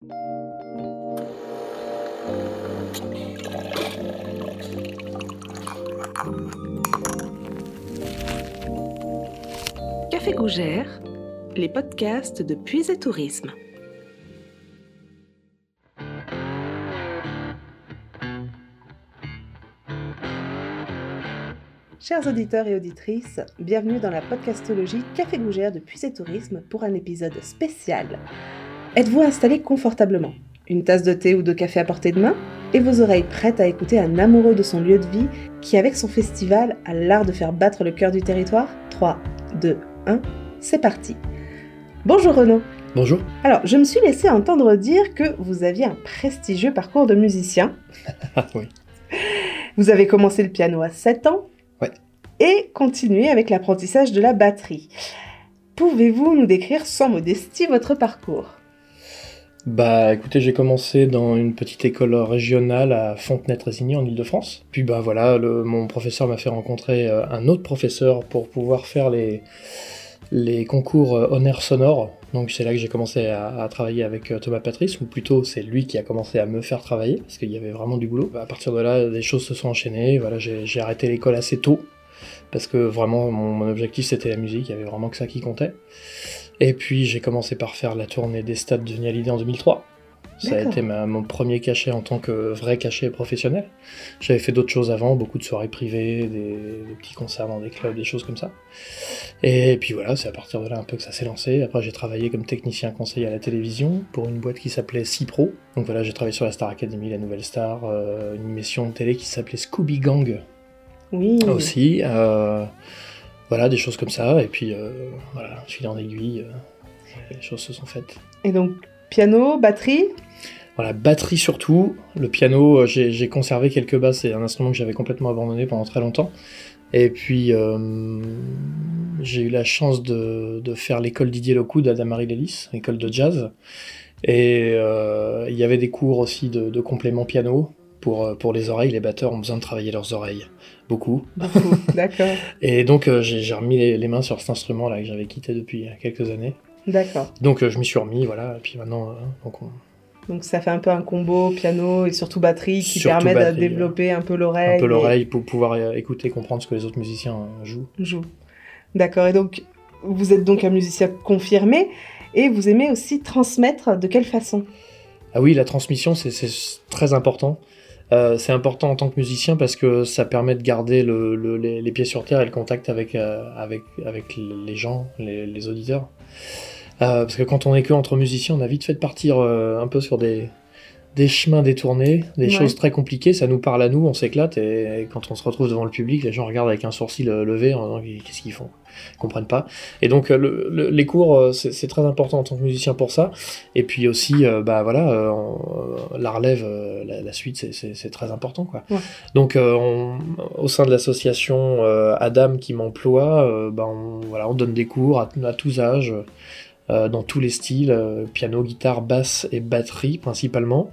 Café Gougère, les podcasts de Puise et Tourisme. Chers auditeurs et auditrices, bienvenue dans la podcastologie Café Gougère de Puise et Tourisme pour un épisode spécial. Êtes-vous installé confortablement? Une tasse de thé ou de café à portée de main? Et vos oreilles prêtes à écouter un amoureux de son lieu de vie qui, avec son festival, a l'art de faire battre le cœur du territoire? 3, 2, 1, c'est parti Bonjour Renaud Bonjour. Alors, je me suis laissé entendre dire que vous aviez un prestigieux parcours de musicien. Ah oui. Vous avez commencé le piano à 7 ans Ouais. et continué avec l'apprentissage de la batterie. Pouvez-vous nous décrire sans modestie votre parcours? Bah écoutez, j'ai commencé dans une petite école régionale à Fontenay-Trésigny en Ile-de-France. Puis bah voilà, mon professeur m'a fait rencontrer euh, un autre professeur pour pouvoir faire les, concours euh, honneurs sonores. Donc c'est là que j'ai commencé à, travailler avec euh, Thomas Patrice, ou plutôt c'est lui qui a commencé à me faire travailler, parce qu'il y avait vraiment du boulot. À partir de là, des choses se sont enchaînées. Voilà, j'ai arrêté l'école assez tôt, parce que vraiment mon, mon objectif c'était la musique, il y avait vraiment que ça qui comptait. Et puis j'ai commencé par faire la tournée des stades de Vignalidé en 2003. Ça a été ma- mon premier cachet en tant que vrai cachet professionnel. J'avais fait d'autres choses avant, beaucoup de soirées privées, des, des petits concerts dans des clubs, des choses comme ça. Et puis voilà, c'est à partir de là un peu que ça s'est lancé. Après j'ai travaillé comme technicien conseiller à la télévision pour une boîte qui s'appelait Cipro. Donc voilà, j'ai travaillé sur la Star Academy, la Nouvelle Star, euh, une émission de télé qui s'appelait Scooby Gang Oui. aussi. euh, voilà, des choses comme ça. Et puis euh, voilà, fil en aiguille, euh, les choses se sont faites. Et donc, piano, batterie? Voilà, batterie surtout. Le piano, euh, j'ai conservé quelques basses, c'est un instrument que j'avais complètement abandonné pendant très longtemps. Et puis, euh, j'ai eu la chance de, de faire l'école Didier Locoud à Damary Lélis, école de jazz. Et euh, il y avait des cours aussi de, de complément piano. Pour, euh, pour les oreilles, les batteurs ont besoin de travailler leurs oreilles. Beaucoup. Beaucoup, d'accord. Et donc, euh, j'ai remis les, les mains sur cet instrument-là que j'avais quitté depuis quelques années. D'accord. Donc, euh, je m'y suis remis, voilà. Et puis maintenant, euh, donc on- Donc ça fait un peu un combo piano et surtout batterie qui Surtout permet de développer un peu l'oreille. un peu et l'oreille pour pouvoir euh, écouter, comprendre ce que les autres musiciens euh, jouent. joue. D'accord. Et donc, vous êtes donc un musicien confirmé et vous aimez aussi transmettre de quelle façon? Ah oui, la transmission, c'est très important. Euh, c'est important en tant que musicien parce que ça permet de garder le- le- les, pieds sur terre et le contact avec, euh, avec les gens, les, les auditeurs. Euh, parce que quand on est que entre musiciens, on a vite fait de partir euh, un peu sur des, des chemins détournés, des Ouais. choses très compliquées. Ça nous parle à nous, on s'éclate et, quand on se retrouve devant le public, les gens regardent avec un sourcil euh, levé en disant qu'est-ce qu'ils font? Ils comprennent pas. Et donc euh, le- le- les cours, euh, c'est très important en tant que musicien pour ça. Et puis aussi, euh, bah voilà, euh, la relève, euh, la, la suite, c'est- très important, quoi. Ouais. Donc, on- au sein de l'association Adam qui m'emploie, bah, on, voilà, on donne des cours à, à tous âges, dans tous les styles, euh, piano, guitare, basse et batterie principalement.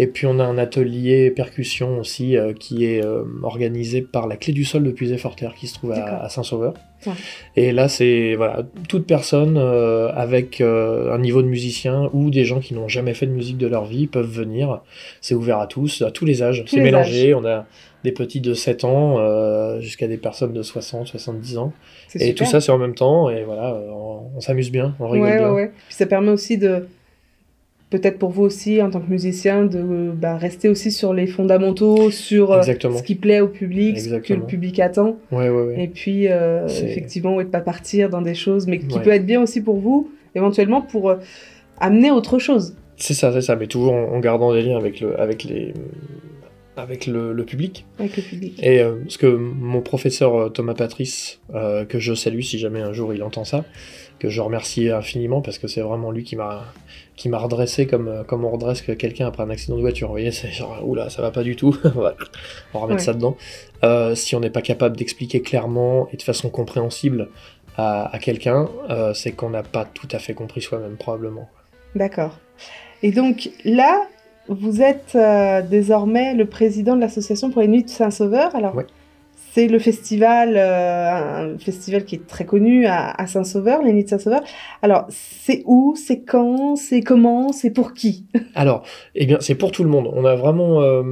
Et puis on a un atelier percussion aussi euh, qui est euh, organisé par la Clé du Sol de Puisé-Forterre qui se trouve à, à Saint-Sauveur. Ouais. Et là c'est voilà toute personne euh, avec euh, un niveau de musicien ou des gens qui n'ont jamais fait de musique de leur vie peuvent venir. C'est ouvert à tous, à tous les âges. C'est mélangé. On a des petits de 7 ans euh, jusqu'à des personnes de 60, 70 ans. Et super. tout ça c'est en même temps. Et voilà, euh, on, on s'amuse bien, on rigole Ouais, bien. ouais. Puis ça permet aussi de, peut-être pour vous aussi, en tant que musicien, de bah, rester aussi sur les fondamentaux, sur euh, ce qui plaît au public, ce que le public attend. Ouais. Et puis, euh, effectivement, de pas partir dans des choses, mais qui peut être bien aussi pour vous, éventuellement pour amener autre chose. C'est ça, c'est ça, mais toujours en, en gardant des liens avec le, avec les, avec le, le public. Avec le public. Et euh, parce que mon professeur euh, Thomas Patrice, euh, que je salue si jamais un jour il entend ça, que je remercie infiniment parce que c'est vraiment lui qui m'a qui m'a redressé comme euh, comme on redresse que quelqu'un après un accident de voiture. Vous voyez, c'est genre oula, ça va pas du tout. on va remettre Ouais. ça dedans. Euh, si on n'est pas capable d'expliquer clairement et de façon compréhensible à, à quelqu'un, c'est qu'on n'a pas tout à fait compris soi-même probablement. D'accord. Et donc là, vous êtes euh, désormais le président de l'association pour les Nuits de Saint-Sauveur. Alors, Ouais. c'est le festival, euh, un festival qui est très connu à, à Saint-Sauveur, les Nids de Saint-Sauveur. Alors, c'est où, c'est quand, c'est comment, c'est pour qui? Alors, eh bien, c'est pour tout le monde. On a vraiment euh,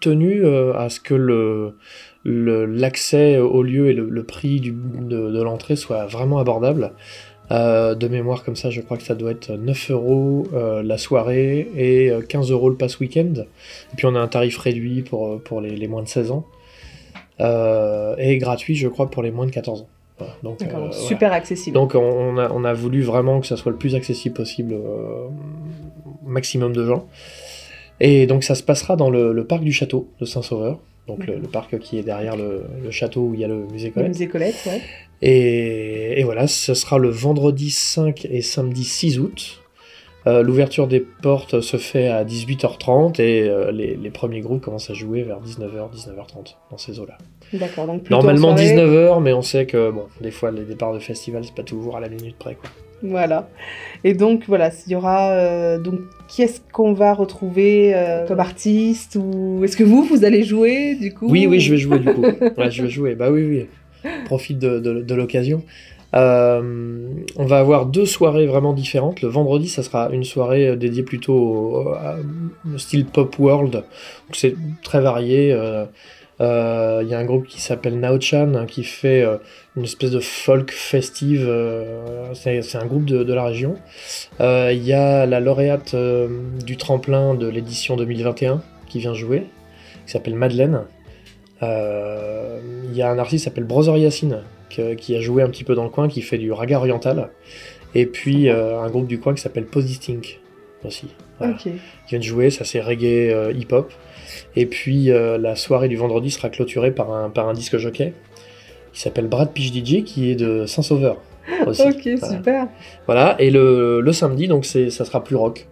tenu à ce que le- l'accès au lieu et le, le prix du, de, de l'entrée soit vraiment abordable. Euh, de mémoire comme ça, je crois que ça doit être 9 euros euh, la soirée et euh, 15 euros le pass week-end. Et puis on a un tarif réduit pour, euh, pour les, les moins de 16 ans. Euh, et gratuit, je crois, pour les moins de 14 ans. Voilà. Donc, euh, voilà. super accessible. Donc on, a, on a voulu vraiment que ça soit le plus accessible possible euh, au maximum de gens. Et donc ça se passera dans le, le parc du château de Saint-Sauveur, donc le, le parc qui est derrière le, le château où il y a le musée Le Colette. musée Colette, ouais. Et, et voilà, ce sera le vendredi 5 et samedi 6 août. Euh, L'ouverture des portes se fait à 18h30 et euh, les, les premiers groupes commencent à jouer vers 19h, 19h30 dans ces eaux-là. D'accord, donc Normalement en soirée. 19h, mais on sait que bon, des fois les départs de festival c'est pas toujours à la minute près. Quoi. Voilà. Et donc voilà, il y aura euh, donc qui est-ce qu'on va retrouver euh, comme artiste ou est-ce que vous vous allez jouer du coup? Oui, oui, je vais jouer du coup. Je vais jouer. Bah oui, oui. Profite de, l'occasion. Euh, on va avoir deux soirées vraiment différentes. Le vendredi, ça sera une soirée dédiée plutôt au, style pop world. C'est très varié. Euh, euh, Il y a un groupe qui s'appelle Naochan hein, qui fait euh, une espèce de folk festive. euh, c'est un groupe de, la région. Il y a la lauréate du tremplin de l'édition 2021 qui vient jouer, qui s'appelle Madeleine. Il y a un artiste qui s'appelle Brother Yacine qui a joué un petit peu dans le coin, qui fait du raga oriental. Et puis un groupe du coin qui s'appelle Posistink aussi. Voilà Ok. qui viennent jouer, ça c'est reggae euh, hip-hop. Et puis euh, la soirée du vendredi sera clôturée par un, par un disque jockey qui s'appelle Brad Pitch DJ qui est de Saint-Sauveur aussi. Ok, Voilà. super. Voilà, et le, le samedi, donc c'est, ça sera plus rock.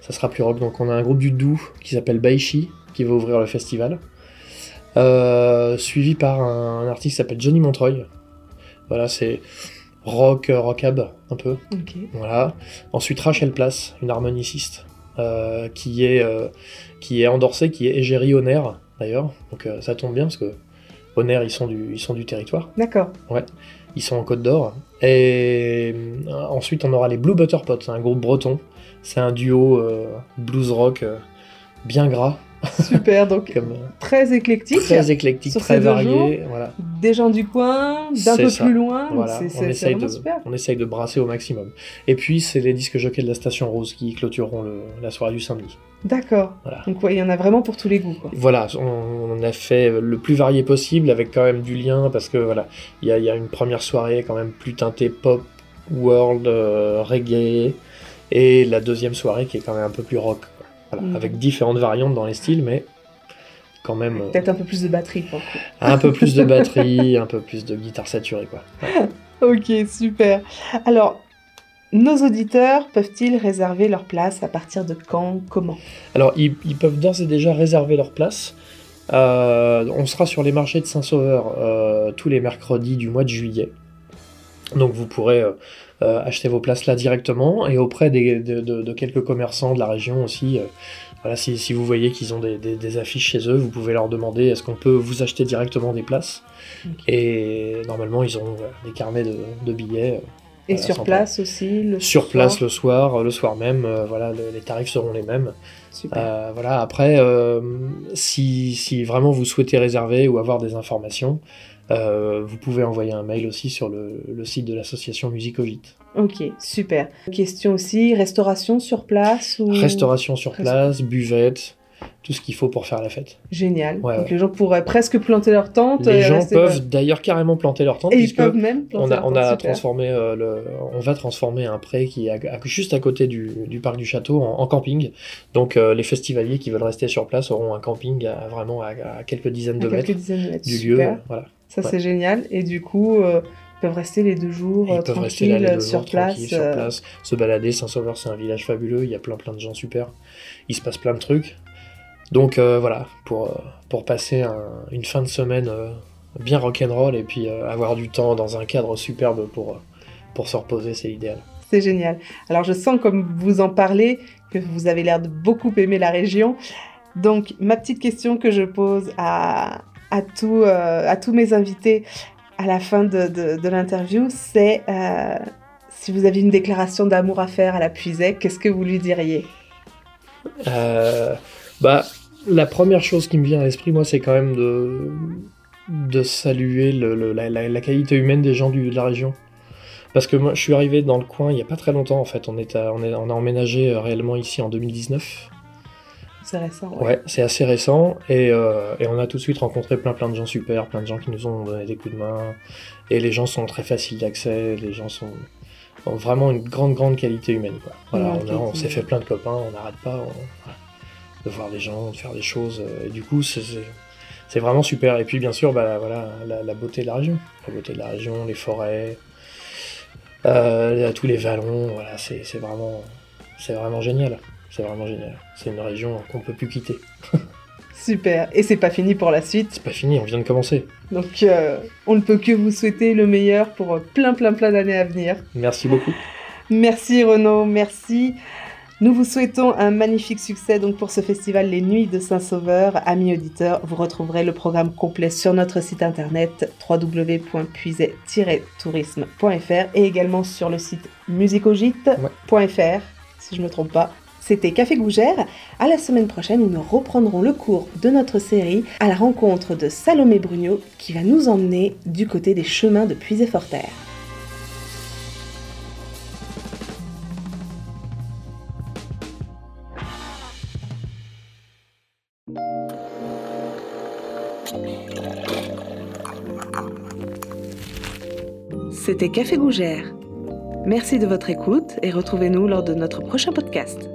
Ça sera plus rock. Donc on a un groupe du Doubs qui s'appelle Baishi qui va ouvrir le festival. Euh, suivi par un, un artiste qui s'appelle Johnny Montreuil. Voilà, c'est rock, euh, rockab un peu. Voilà. Ensuite, Rachel Place, une harmoniciste, euh, qui, est, euh, qui est endorsée, qui est égérie Honor, d'ailleurs. Donc euh, ça tombe bien, parce que Honor, ils sont du, ils sont du territoire. D'accord. Ils sont en Côte d'Or. Et ensuite, on aura les Blue Butter Pots, un groupe breton. C'est un duo blues rock bien gras, Super. Donc comme, euh, très éclectique. très éclectique, Sur très varié. Voilà. Des gens du coin, d'un peu ça. plus loin. donc Voilà, c'est- on, essaye vraiment de, super. on essaye de brasser au maximum. Et puis, c'est les disques jockeys de la Station Rose qui clôtureront le- la soirée du samedi. D'accord. Voilà. Donc ouais, il y en a vraiment pour tous les goûts. Quoi. Voilà, on, on a fait le plus varié possible avec quand même du lien parce que voilà, il y a, il y a une première soirée quand même plus teintée pop, world, euh, reggae, et la deuxième soirée qui est quand même un peu plus rock. Voilà, Mhm. avec différentes variantes dans les styles, mais quand même euh, Peut-être un peu plus de batterie pour le coup. un peu plus de batterie, un peu plus de guitare saturée quoi. Ok, super. Alors, nos auditeurs peuvent-ils réserver leur place à partir de quand Comment? Alors, ils, ils peuvent d'ores et déjà réserver leur place. Euh, on sera sur les marchés de Saint-Sauveur euh, tous les mercredis du mois de juillet. Donc, vous pourrez euh, euh, acheter vos places là directement et auprès des- de, de- de quelques commerçants de la région aussi. euh, voilà, si, si vous voyez qu'ils ont des, des- des affiches chez eux, vous pouvez leur demander est-ce qu'on peut vous acheter directement des places. Et normalement, ils ont voilà, des carnets de, de billets. Et Voilà, sur place aussi le Sur soir place le soir, le soir même, euh, voilà, le- les tarifs seront les mêmes. Super. Euh, voilà, après, euh, si, si vraiment vous souhaitez réserver ou avoir des informations, euh, vous pouvez envoyer un mail aussi sur le, le site de l'association Musicogite. Ok, super. Question aussi, restauration sur place ou... Restauration sur place, buvette, tout ce qu'il faut pour faire la fête. Génial. Ouais, Donc ouais. les gens pourraient presque planter leur tente. Les et gens peuvent d'ailleurs carrément planter leur tente, Et ils peuvent même planter on a, leur on tente, a super. transformé euh, le, on va transformer un pré qui est à- à- juste à côté du, du parc du château en, en camping. Donc euh, les festivaliers qui veulent rester sur place auront un camping à, vraiment à, quelques dizaines de quelques mètres dizaines de mètres. du super. lieu. Voilà. Ça, Ouais. c'est génial. Et du coup, euh, ils peuvent rester les deux jours euh, ils peuvent rester là tranquilles les deux sur jours, place. tranquilles, sur euh, place, se balader. Saint-Sauveur, c'est un village fabuleux. Il y a plein plein de gens super. Il se passe plein de trucs. Donc euh, voilà, pour, euh, pour passer un- une fin de semaine euh, bien rock'n'roll et puis euh, avoir du temps dans un cadre superbe pour, euh, pour se reposer, c'est idéal. C'est génial. Alors, je sens, comme vous en parlez, que vous avez l'air de beaucoup aimer la région. Donc, ma petite question que je pose à, à, tout, à tous mes invités à la fin de, l'interview, c'est si vous aviez une déclaration d'amour à faire à la puisée, qu'est-ce que vous lui diriez? Bah, la première chose qui me vient à l'esprit, moi, c'est quand même de, de saluer la, qualité humaine des gens de la région. Parce que moi, je suis arrivé dans le coin il n'y a pas très longtemps, en fait. On, est on, est, on a emménagé euh, réellement ici en 2019. C'est récent. Ouais, c'est assez récent. Euh, et, on a tout de suite rencontré plein plein de gens super, plein de gens qui nous ont donné des coups de main. Et les gens sont très faciles d'accès, les gens sont ont vraiment une grande grande qualité humaine. Voilà, on, s'est fait plein de copains, on n'arrête pas de voir des gens, de faire des choses. Euh, et du coup, c'est vraiment super. Et puis bien sûr, bah, voilà, la, beauté de la région. La beauté de la région, les forêts, euh, tous les vallons, voilà, c'est vraiment, vraiment génial. C'est vraiment génial. C'est une région qu'on peut plus quitter. Super. Et c'est pas fini pour la suite. C'est pas fini, on vient de commencer. Donc euh, on ne peut que vous souhaiter le meilleur pour plein plein plein d'années à venir. Merci beaucoup. Merci Renaud, merci. Nous vous souhaitons un magnifique succès donc pour ce festival Les Nuits de Saint-Sauveur. Amis auditeurs, vous retrouverez le programme complet sur notre site internet www.puiset-tourisme.fr et également sur le site musicogite.fr si je ne me trompe pas. C'était Café Gougère. À la semaine prochaine nous reprendrons le cours de notre série à la rencontre de Salomé Brugnot qui va nous emmener du côté des chemins de Puisé-Forterre. C'était Café Gougère. Merci de votre écoute et retrouvez-nous lors de notre prochain podcast.